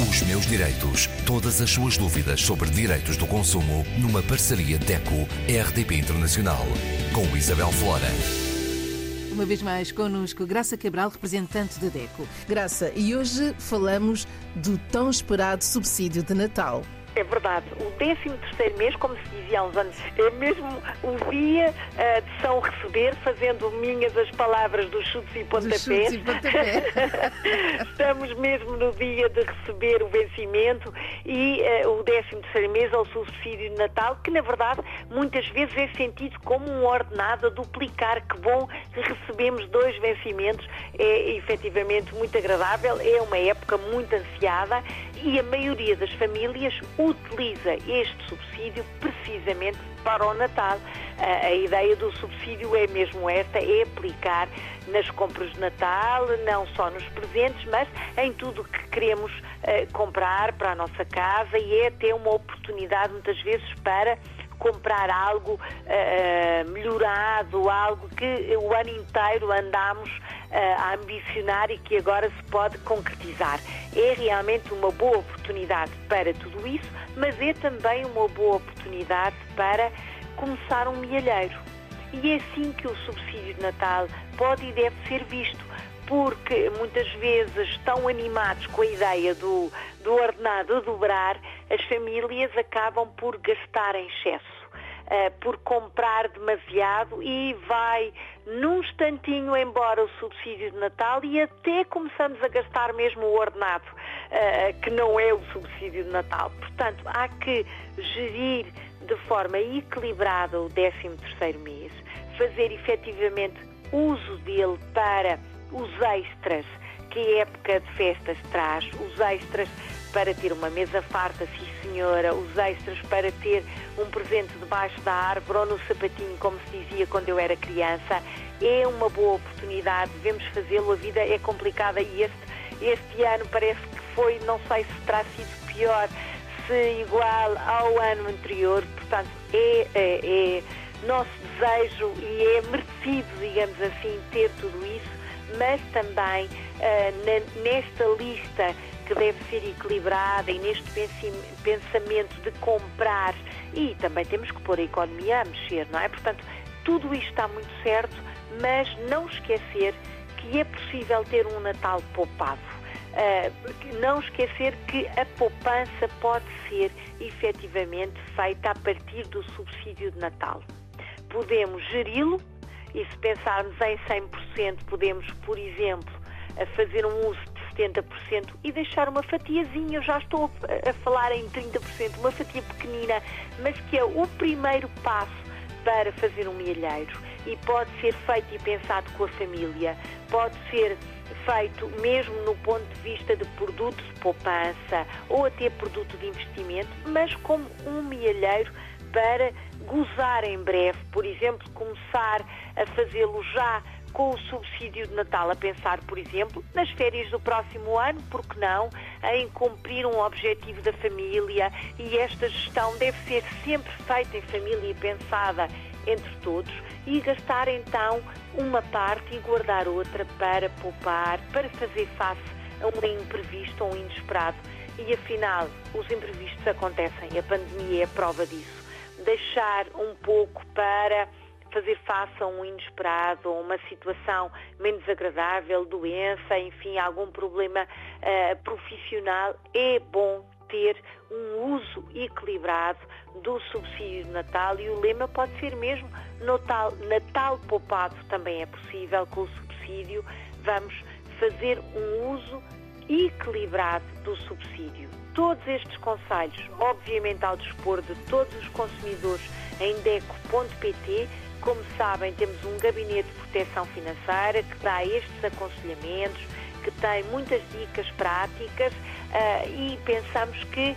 Os meus direitos. Todas as suas dúvidas sobre direitos do consumo numa parceria DECO-RDP Internacional. Com Isabel Flora. Uma vez mais connosco, Graça Cabral, representante da DECO. Graça, e hoje falamos do tão esperado subsídio de Natal. É verdade. O 13 terceiro mês, como se dizia há uns anos, é mesmo o dia uh, de São Receber, fazendo minhas as palavras dos chutes e pontapés. chutes e pontapés. Estamos mesmo no dia de receber o vencimento e uh, o 13 terceiro mês é o subsídio de Natal, que na verdade muitas vezes é sentido como um ordenado a duplicar. Que bom que recebemos dois vencimentos. É efetivamente muito agradável, é uma época muito ansiada e a maioria das famílias utiliza este subsídio precisamente para o Natal. A, a, ideia do subsídio é mesmo esta, é aplicar nas compras de Natal, não só nos presentes, mas em tudo o que queremos uh, comprar para a nossa casa e é até uma oportunidade muitas vezes para comprar algo uh, melhorado, algo que o ano inteiro andamos uh, a ambicionar e que agora se pode concretizar. É realmente uma boa oportunidade para tudo isso, mas é também uma boa oportunidade para começar um mielheiro. E é assim que o subsídio de Natal pode e deve ser visto, porque muitas vezes estão animados com a ideia do, do ordenado dobrar, as famílias acabam por gastar em excesso. Uh, por comprar demasiado e vai num instantinho embora o subsídio de Natal e até começamos a gastar mesmo o ordenado, uh, que não é o subsídio de Natal. Portanto, há que gerir de forma equilibrada o 13 terceiro mês, fazer efetivamente uso dele para os extras que a época de festas traz, os extras para ter uma mesa farta, sim senhora, os extras para ter um presente debaixo da árvore ou no sapatinho, como se dizia quando eu era criança, é uma boa oportunidade, devemos fazê-lo, a vida é complicada e este, este ano parece que foi, não sei se terá sido pior, se igual ao ano anterior, portanto é, é, é nosso desejo e é merecido, digamos assim, ter tudo isso, mas também uh, na, nesta lista que deve ser equilibrada e neste pensamento de comprar e também temos que pôr a economia a mexer, não é? Portanto, tudo isto está muito certo, mas não esquecer que é possível ter um Natal poupado. Uh, não esquecer que a poupança pode ser efetivamente feita a partir do subsídio de Natal. Podemos geri-lo e se pensarmos em 100%, podemos, por exemplo, fazer um uso 70% e deixar uma fatiazinha, eu já estou a falar em 30%, uma fatia pequenina, mas que é o primeiro passo para fazer um milheiro. E pode ser feito e pensado com a família, pode ser feito mesmo no ponto de vista de produto de poupança ou até produto de investimento, mas como um milheiro para gozar em breve, por exemplo, começar a fazê-lo já com o subsídio de Natal, a pensar, por exemplo, nas férias do próximo ano, porque não, em cumprir um objetivo da família e esta gestão deve ser sempre feita em família e pensada entre todos e gastar então uma parte e guardar outra para poupar, para fazer face a um imprevisto ou um inesperado. E afinal, os imprevistos acontecem, a pandemia é prova disso. Deixar um pouco para fazer face a um inesperado, a uma situação menos agradável, doença, enfim, algum problema uh, profissional, é bom ter um uso equilibrado do subsídio de Natal e o lema pode ser mesmo Natal, Natal poupado também é possível com o subsídio. Vamos fazer um uso equilibrado do subsídio. Todos estes conselhos, obviamente ao dispor de todos os consumidores em deco.pt, como sabem, temos um gabinete de proteção financeira que dá estes aconselhamentos, que tem muitas dicas práticas uh, e pensamos que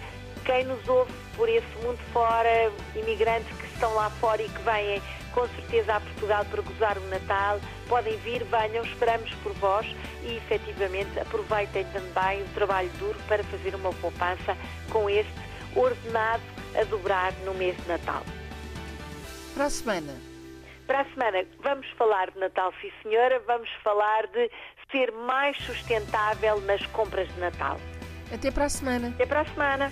quem nos ouve por esse mundo fora, imigrantes que estão lá fora e que vêm com certeza a Portugal para gozar o Natal, podem vir, venham, esperamos por vós e efetivamente aproveitem também o trabalho duro para fazer uma poupança com este ordenado a dobrar no mês de Natal. Para a semana, para a semana vamos falar de Natal, sim senhora, vamos falar de ser mais sustentável nas compras de Natal. Até para a semana. Até para a semana.